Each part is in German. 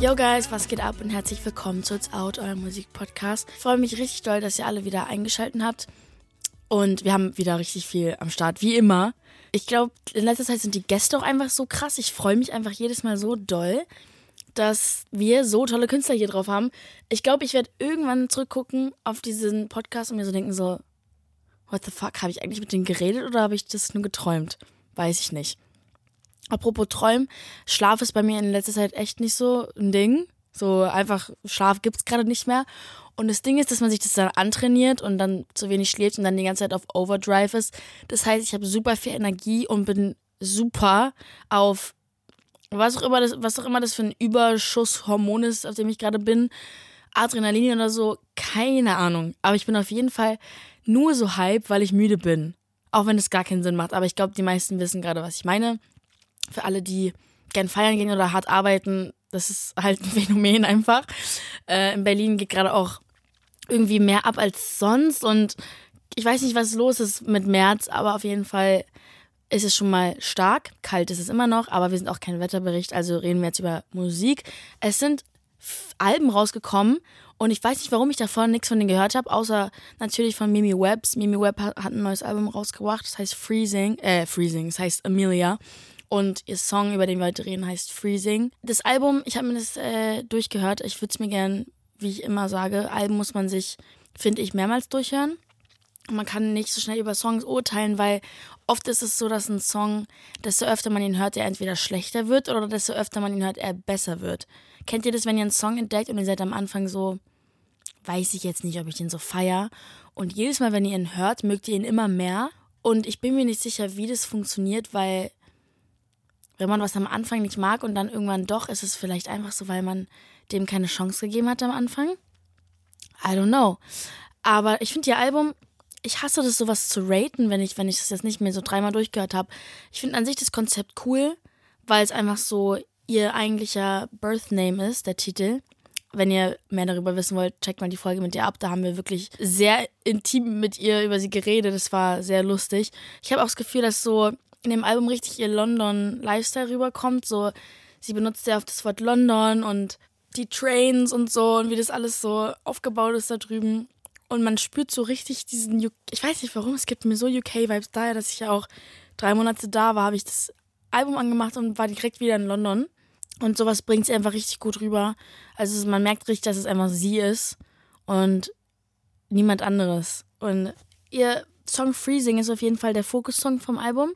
Yo guys, was geht ab und herzlich willkommen zu It's Out, eurem Musikpodcast. Ich freue mich richtig doll, dass ihr alle wieder eingeschaltet habt. Und wir haben wieder richtig viel am Start, wie immer. Ich glaube, in letzter Zeit sind die Gäste auch einfach so krass. Ich freue mich einfach jedes Mal so doll, dass wir so tolle Künstler hier drauf haben. Ich glaube, ich werde irgendwann zurückgucken auf diesen Podcast und mir so denken so, what the fuck, habe ich eigentlich mit denen geredet oder habe ich das nur geträumt? Weiß ich nicht. Apropos Träumen, Schlaf ist bei mir in letzter Zeit echt nicht so ein Ding. So einfach, Schlaf gibt es gerade nicht mehr. Und das Ding ist, dass man sich das dann antrainiert und dann zu wenig schläft und dann die ganze Zeit auf Overdrive ist. Das heißt, ich habe super viel Energie und bin super auf was auch immer das, was auch immer das für ein Überschusshormon ist, auf dem ich gerade bin. Adrenalin oder so, keine Ahnung. Aber ich bin auf jeden Fall nur so hype, weil ich müde bin. Auch wenn es gar keinen Sinn macht. Aber ich glaube, die meisten wissen gerade, was ich meine für alle, die gern feiern gehen oder hart arbeiten, das ist halt ein Phänomen einfach. Äh, in Berlin geht gerade auch irgendwie mehr ab als sonst und ich weiß nicht, was los ist mit März, aber auf jeden Fall ist es schon mal stark. Kalt ist es immer noch, aber wir sind auch kein Wetterbericht, also reden wir jetzt über Musik. Es sind Alben rausgekommen und ich weiß nicht, warum ich davor nichts von denen gehört habe, außer natürlich von Mimi Webbs. Mimi Webb hat, ein neues Album rausgebracht, das heißt Freezing, äh, Freezing, das heißt Amelia. Und ihr Song, über den wir heute reden, heißt Freezing. Das Album, ich habe mir das äh, durchgehört. Ich würde es mir gern, wie ich immer sage, Alben muss man sich, finde ich, mehrmals durchhören. Man kann nicht so schnell über Songs urteilen, weil oft ist es so, dass ein Song, desto öfter man ihn hört, er entweder schlechter wird oder desto öfter man ihn hört, er besser wird. Kennt ihr das, wenn ihr einen Song entdeckt und ihr seid am Anfang so, weiß ich jetzt nicht, ob ich den so feier. Und jedes Mal, wenn ihr ihn hört, mögt ihr ihn immer mehr. Und ich bin mir nicht sicher, wie das funktioniert, weil wenn man was am Anfang nicht mag und dann irgendwann doch, ist es vielleicht einfach so, weil man dem keine Chance gegeben hat am Anfang. I don't know. Aber ich finde ihr Album, ich hasse das, sowas zu raten, wenn ich, wenn ich das jetzt nicht mehr so dreimal durchgehört habe. Ich finde an sich das Konzept cool, weil es einfach so ihr eigentlicher Birth Name ist, der Titel. Wenn ihr mehr darüber wissen wollt, checkt mal die Folge mit ihr ab. Da haben wir wirklich sehr intim mit ihr über sie geredet. Das war sehr lustig. Ich habe auch das Gefühl, dass so in dem Album richtig ihr London-Lifestyle rüberkommt. So, sie benutzt ja oft das Wort London und die Trains und so und wie das alles so aufgebaut ist da drüben. Und man spürt so richtig diesen, UK ich weiß nicht warum, es gibt mir so UK-Vibes. Daher, dass ich ja auch drei Monate da war, habe ich das Album angemacht und war direkt wieder in London. Und sowas bringt sie einfach richtig gut rüber. Also man merkt richtig, dass es einfach sie ist und niemand anderes. Und ihr Song Freezing ist auf jeden Fall der Fokus-Song vom Album.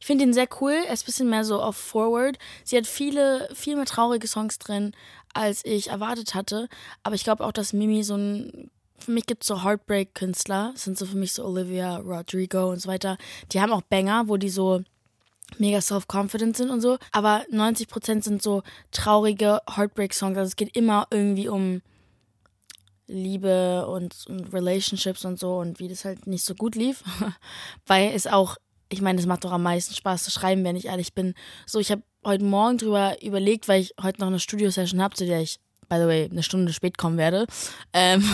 Ich finde ihn sehr cool. Er ist ein bisschen mehr so auf Forward. Sie hat viele, viel mehr traurige Songs drin, als ich erwartet hatte. Aber ich glaube auch, dass Mimi so ein. Für mich gibt es so Heartbreak-Künstler. Sind so für mich so Olivia Rodrigo und so weiter. Die haben auch Banger, wo die so mega self-confident sind und so. Aber 90% sind so traurige Heartbreak-Songs. Also es geht immer irgendwie um Liebe und, und Relationships und so und wie das halt nicht so gut lief. Weil es auch, ich meine, es macht doch am meisten Spaß zu schreiben, wenn ich ehrlich bin. So, ich habe heute Morgen drüber überlegt, weil ich heute noch eine Studio-Session habe, zu der ich, by the way, eine Stunde spät kommen werde. Ähm,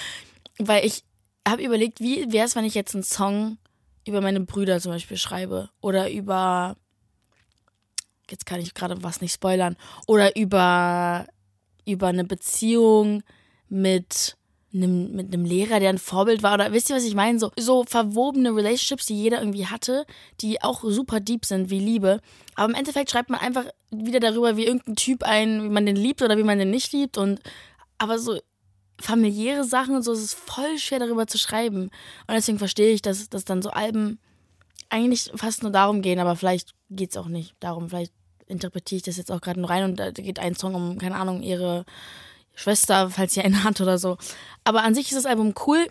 weil ich habe überlegt, wie wäre es, wenn ich jetzt einen Song über meine Brüder zum Beispiel schreibe oder über jetzt kann ich gerade was nicht spoilern oder über über eine Beziehung mit einem, mit einem Lehrer, der ein Vorbild war. Oder wisst ihr, was ich meine? So, so verwobene Relationships, die jeder irgendwie hatte, die auch super deep sind, wie Liebe. Aber im Endeffekt schreibt man einfach wieder darüber, wie irgendein Typ einen, wie man den liebt oder wie man den nicht liebt. Und aber so familiäre Sachen und so, es ist voll schwer darüber zu schreiben. Und deswegen verstehe ich, dass, dass dann so Alben eigentlich fast nur darum gehen, aber vielleicht geht es auch nicht darum. Vielleicht interpretiere ich das jetzt auch gerade nur rein und da geht ein Song um, keine Ahnung, ihre Schwester, falls ihr eine hat oder so. Aber an sich ist das Album cool.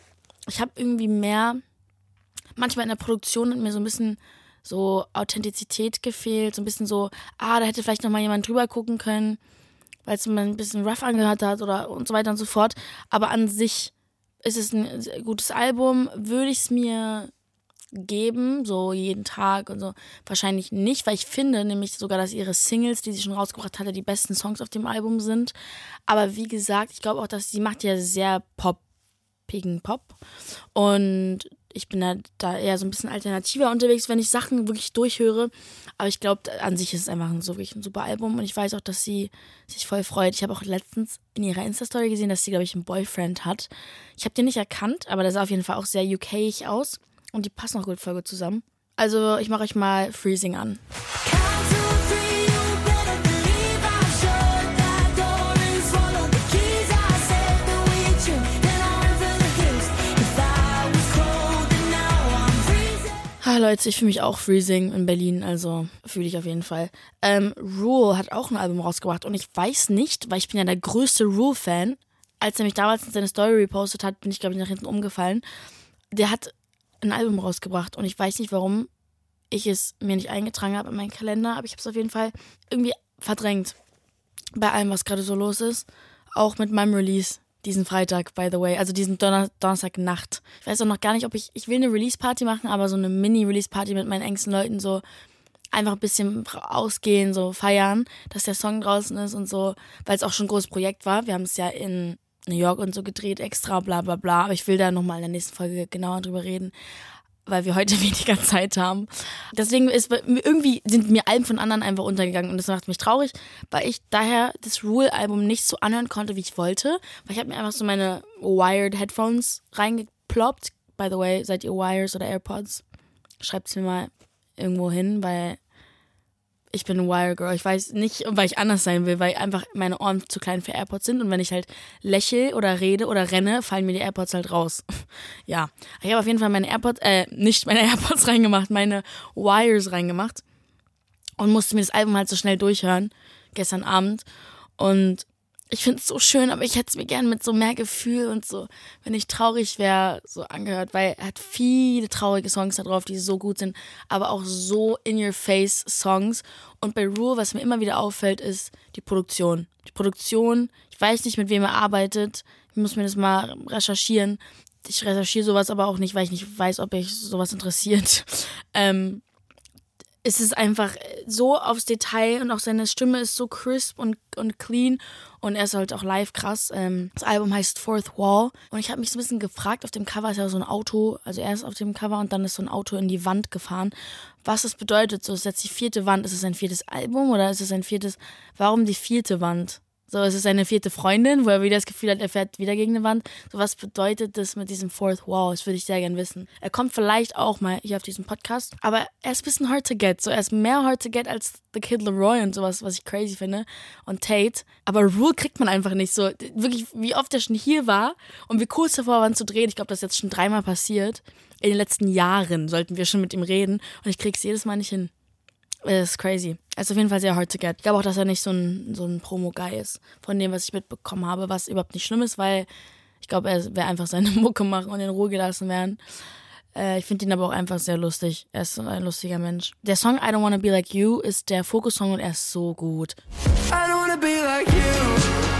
Ich habe irgendwie mehr, manchmal in der Produktion hat mir so ein bisschen so Authentizität gefehlt, so ein bisschen so, ah, da hätte vielleicht noch mal jemand drüber gucken können, weil es mir ein bisschen rough angehört hat oder und so weiter und so fort. Aber an sich ist es ein gutes Album. Würde ich es mir geben, so jeden Tag und so. Wahrscheinlich nicht, weil ich finde nämlich sogar, dass ihre Singles, die sie schon rausgebracht hatte, die besten Songs auf dem Album sind. Aber wie gesagt, ich glaube auch, dass sie macht ja sehr poppigen Pop. Und ich bin da, da eher so ein bisschen alternativer unterwegs, wenn ich Sachen wirklich durchhöre. Aber ich glaube, an sich ist es einfach ein, so wirklich ein super Album und ich weiß auch, dass sie sich voll freut. Ich habe auch letztens in ihrer Insta-Story gesehen, dass sie, glaube ich, einen Boyfriend hat. Ich habe den nicht erkannt, aber der sah auf jeden Fall auch sehr UK-ig aus und die passen auch gut gut zusammen. Also ich mache euch mal Freezing an. Ah, Leute, ich fühle mich auch freezing in Berlin, also fühle ich auf jeden Fall. Ähm, Rule hat auch ein Album rausgebracht und ich weiß nicht, weil ich bin ja der größte Rule-Fan. Als er mich damals in seine Story repostet hat, bin ich, glaube ich, nach hinten umgefallen. Der hat ein Album rausgebracht und ich weiß nicht, warum ich es mir nicht eingetragen habe in meinen Kalender, aber ich habe es auf jeden Fall irgendwie verdrängt. Bei allem, was gerade so los ist. Auch mit meinem Release diesen Freitag, by the way, also diesen Donner Donnerstagnacht. Ich weiß auch noch gar nicht, ob ich, ich will eine Release-Party machen, aber so eine Mini-Release-Party mit meinen engsten Leuten, so einfach ein bisschen ausgehen, so feiern, dass der Song draußen ist und so, weil es auch schon ein großes Projekt war. Wir haben es ja in New York und so gedreht, extra, bla bla bla, aber ich will da nochmal in der nächsten Folge genauer drüber reden weil wir heute weniger Zeit haben. Deswegen ist irgendwie sind mir Alben von anderen einfach untergegangen und das macht mich traurig, weil ich daher das Rule-Album nicht so anhören konnte, wie ich wollte. Weil ich habe mir einfach so meine Wired Headphones reingeploppt. By the way, seid ihr Wires oder AirPods? Schreibt es mir mal irgendwo hin, weil ich bin Wire Girl. Ich weiß nicht, weil ich anders sein will, weil einfach meine Ohren zu klein für AirPods sind und wenn ich halt lächel oder rede oder renne, fallen mir die AirPods halt raus. ja, ich habe auf jeden Fall meine AirPods, äh, nicht meine AirPods reingemacht, meine Wires reingemacht und musste mir das Album halt so schnell durchhören gestern Abend und ich finde es so schön, aber ich hätte es mir gerne mit so mehr Gefühl und so, wenn ich traurig wäre, so angehört, weil er hat viele traurige Songs da drauf, die so gut sind, aber auch so in-your-face-Songs. Und bei Rule, was mir immer wieder auffällt, ist die Produktion. Die Produktion, ich weiß nicht, mit wem er arbeitet, ich muss mir das mal recherchieren. Ich recherchiere sowas aber auch nicht, weil ich nicht weiß, ob mich sowas interessiert. Ähm, es ist einfach so aufs Detail und auch seine Stimme ist so crisp und, und clean und er ist halt auch live krass. Ähm, das Album heißt Fourth Wall und ich habe mich so ein bisschen gefragt, auf dem Cover ist ja so ein Auto, also er ist auf dem Cover und dann ist so ein Auto in die Wand gefahren. Was das bedeutet, so ist jetzt die vierte Wand, ist es ein viertes Album oder ist es ein viertes, warum die vierte Wand? So, es ist seine vierte Freundin, wo er wieder das Gefühl hat, er fährt wieder gegen eine Wand. So, was bedeutet das mit diesem Fourth Wall? Das würde ich sehr gern wissen. Er kommt vielleicht auch mal hier auf diesem Podcast, aber er ist ein bisschen hard to get. So, er ist mehr hard to get als The Kid Leroy und sowas, was ich crazy finde. Und Tate. Aber Rule kriegt man einfach nicht so. Wirklich, wie oft er schon hier war und wie kurz davor waren zu drehen. Ich glaube, das ist jetzt schon dreimal passiert. In den letzten Jahren sollten wir schon mit ihm reden und ich krieg's jedes Mal nicht hin. Das ist crazy. Er ist auf jeden Fall sehr hard to get. Ich glaube auch, dass er nicht so ein, so ein Promo-Guy ist. Von dem, was ich mitbekommen habe, was überhaupt nicht schlimm ist, weil ich glaube, er wäre einfach seine Mucke machen und in Ruhe gelassen werden. Äh, ich finde ihn aber auch einfach sehr lustig. Er ist ein lustiger Mensch. Der Song I Don't Wanna Be Like You ist der Fokus-Song und er ist so gut. I don't wanna be like you.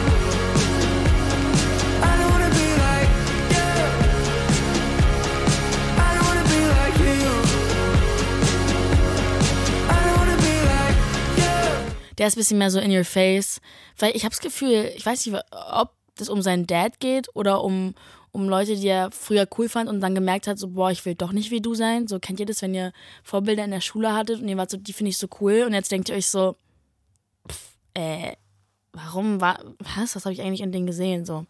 Der ist ein bisschen mehr so in your face. Weil ich habe das Gefühl, ich weiß nicht, ob das um seinen Dad geht oder um, um Leute, die er früher cool fand und dann gemerkt hat, so, boah, ich will doch nicht wie du sein. So kennt ihr das, wenn ihr Vorbilder in der Schule hattet und ihr wart so, die finde ich so cool und jetzt denkt ihr euch so, pff, äh, warum war, was, was habe ich eigentlich in denen gesehen? So,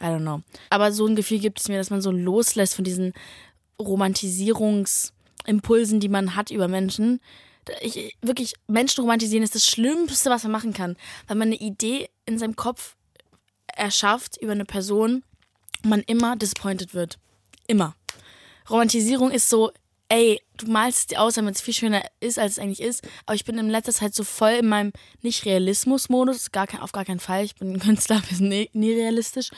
I don't know. Aber so ein Gefühl gibt es mir, dass man so loslässt von diesen Romantisierungsimpulsen, die man hat über Menschen, ich, wirklich, Menschen romantisieren ist das Schlimmste, was man machen kann. Weil man eine Idee in seinem Kopf erschafft über eine Person und man immer disappointed wird. Immer. Romantisierung ist so, ey, du malst es dir aus, damit es viel schöner ist, als es eigentlich ist. Aber ich bin in letzter Zeit so voll in meinem Nicht-Realismus-Modus, auf gar keinen Fall. Ich bin ein Künstler, wir sind nie, nie realistisch.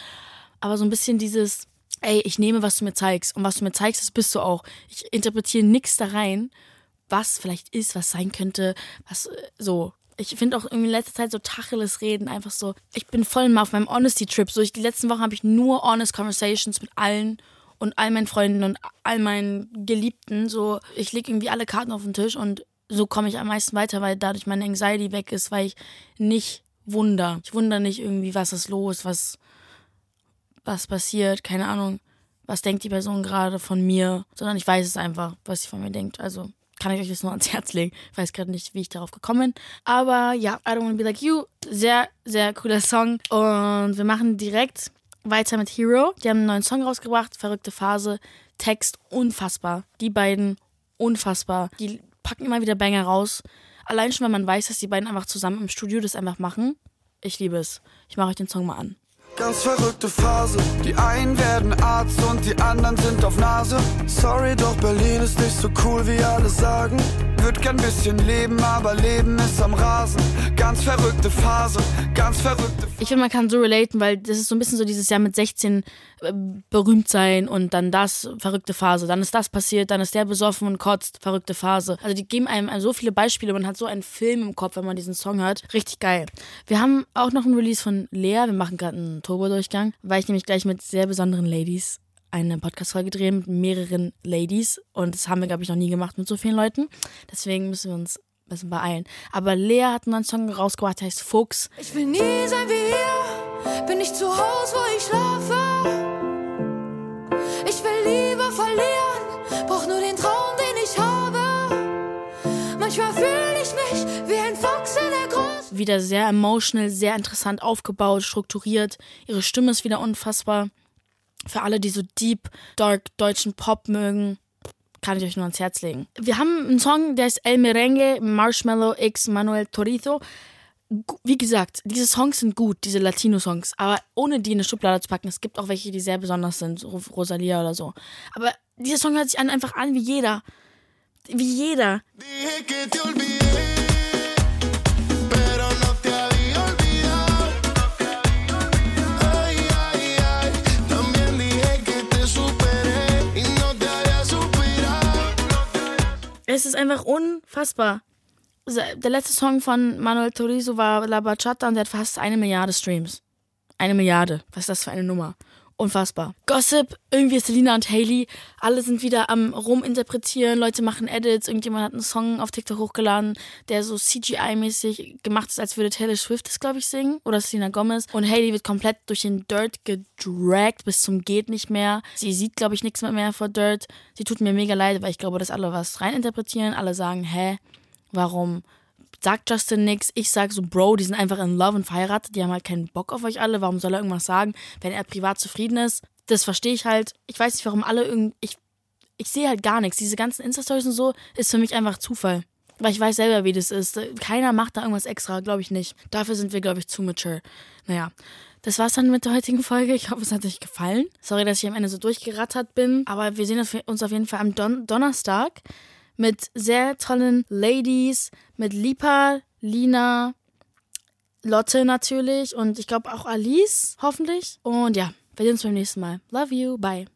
Aber so ein bisschen dieses, ey, ich nehme, was du mir zeigst. Und was du mir zeigst, das bist du auch. Ich interpretiere nichts da rein was vielleicht ist, was sein könnte, was äh, so. Ich finde auch irgendwie in letzter Zeit so Tacheles reden einfach so. Ich bin voll mal auf meinem Honesty-Trip. So, ich, die letzten Wochen habe ich nur honest Conversations mit allen und all meinen Freunden und all meinen Geliebten. So, ich lege irgendwie alle Karten auf den Tisch und so komme ich am meisten weiter, weil dadurch meine Anxiety weg ist, weil ich nicht wunder. Ich wundere nicht irgendwie, was ist los, was, was passiert, keine Ahnung was denkt die Person gerade von mir, sondern ich weiß es einfach, was sie von mir denkt. Also kann ich euch das nur ans Herz legen. Ich weiß gerade nicht, wie ich darauf gekommen bin. Aber ja, I Don't Wanna Be Like You, sehr, sehr cooler Song. Und wir machen direkt weiter mit Hero. Die haben einen neuen Song rausgebracht, Verrückte Phase. Text unfassbar. Die beiden unfassbar. Die packen immer wieder Banger raus. Allein schon, wenn man weiß, dass die beiden einfach zusammen im Studio das einfach machen. Ich liebe es. Ich mache euch den Song mal an. Ganz verrückte Phase. Die einen werden Arzt und die anderen sind auf Nase. Sorry, doch Berlin ist nicht so cool, wie alle sagen. Würd gern bisschen leben, aber Leben ist am Rasen. Ganz verrückte Phase, ganz verrückte Phase. Ich finde, man kann so relaten, weil das ist so ein bisschen so dieses Jahr mit 16 äh, berühmt sein und dann das, verrückte Phase. Dann ist das passiert, dann ist der besoffen und kotzt, verrückte Phase. Also die geben einem, so viele Beispiele, man hat so einen Film im Kopf, wenn man diesen Song hört. Richtig geil. Wir haben auch noch ein Release von Lea. Wir machen gerade einen Turbo-Durchgang, weil ich nämlich gleich mit sehr besonderen Ladies eine Podcast-Folge drehen mit mehreren Ladies. Und das haben wir, glaube ich, noch nie gemacht mit so vielen Leuten. Deswegen müssen wir uns ein bisschen beeilen. Aber Lea hat einen neuen Song rausgebracht, der heißt Fuchs. Ich will nie sein wie ihr, bin ich zu Hause, wo ich schlafe. Ich will lieber verlieren, brauch nur den Traum, den ich habe. Manchmal fühle ich mich wie ein Fuchs in der Groß. Wieder sehr emotional, sehr interessant aufgebaut, strukturiert. Ihre Stimme ist wieder unfassbar. Für alle, die so deep, dark deutschen Pop mögen, kann ich euch nur ans Herz legen. Wir haben einen Song, der ist El Merengue, Marshmallow X Manuel Torizo. Wie gesagt, diese Songs sind gut, diese Latino-Songs, aber ohne die in eine Schublade zu packen. Es gibt auch welche, die sehr besonders sind, so Rosalia oder so. Aber dieser Song hört sich einfach an wie jeder. Wie jeder. Es ist einfach unfassbar. Der letzte Song von Manuel Torizo war La Bachata und der hat fast eine Milliarde Streams. Eine Milliarde. Was ist das für eine Nummer? Unfassbar. Gossip, irgendwie Selina und Haley, alle sind wieder am ruminterpretieren, Leute machen Edits, irgendjemand hat einen Song auf TikTok hochgeladen, der so CGI-mäßig gemacht ist, als würde Taylor Swift es, glaube ich, singen oder Selena Gomez. Und Haley wird komplett durch den Dirt gedragt bis zum geht nicht mehr. Sie sieht, glaube ich, nichts mehr vor Dirt. Sie tut mir mega leid, weil ich glaube, dass alle was reininterpretieren. Alle sagen, hä, warum sagt Justin nix? Ich sag so, Bro, die sind einfach in Love und verheiratet, die haben halt keinen Bock auf euch alle. Warum soll er irgendwas sagen, wenn er privat zufrieden ist? Das verstehe ich halt. Ich weiß nicht, warum alle irgendwie. Ich, ich sehe halt gar nichts. Diese ganzen Insta-Stories und so ist für mich einfach Zufall. Weil ich weiß selber, wie das ist. Keiner macht da irgendwas extra, glaube ich nicht. Dafür sind wir, glaube ich, zu mature. Naja, das war's dann mit der heutigen Folge. Ich hoffe, es hat euch gefallen. Sorry, dass ich am Ende so durchgerattert bin. Aber wir sehen uns auf jeden Fall am Don Donnerstag mit sehr tollen Ladies, mit Lipa, Lina, Lotte natürlich und ich glaube auch Alice, hoffentlich. Und ja, wir sehen uns beim nächsten Mal. Love you, bye.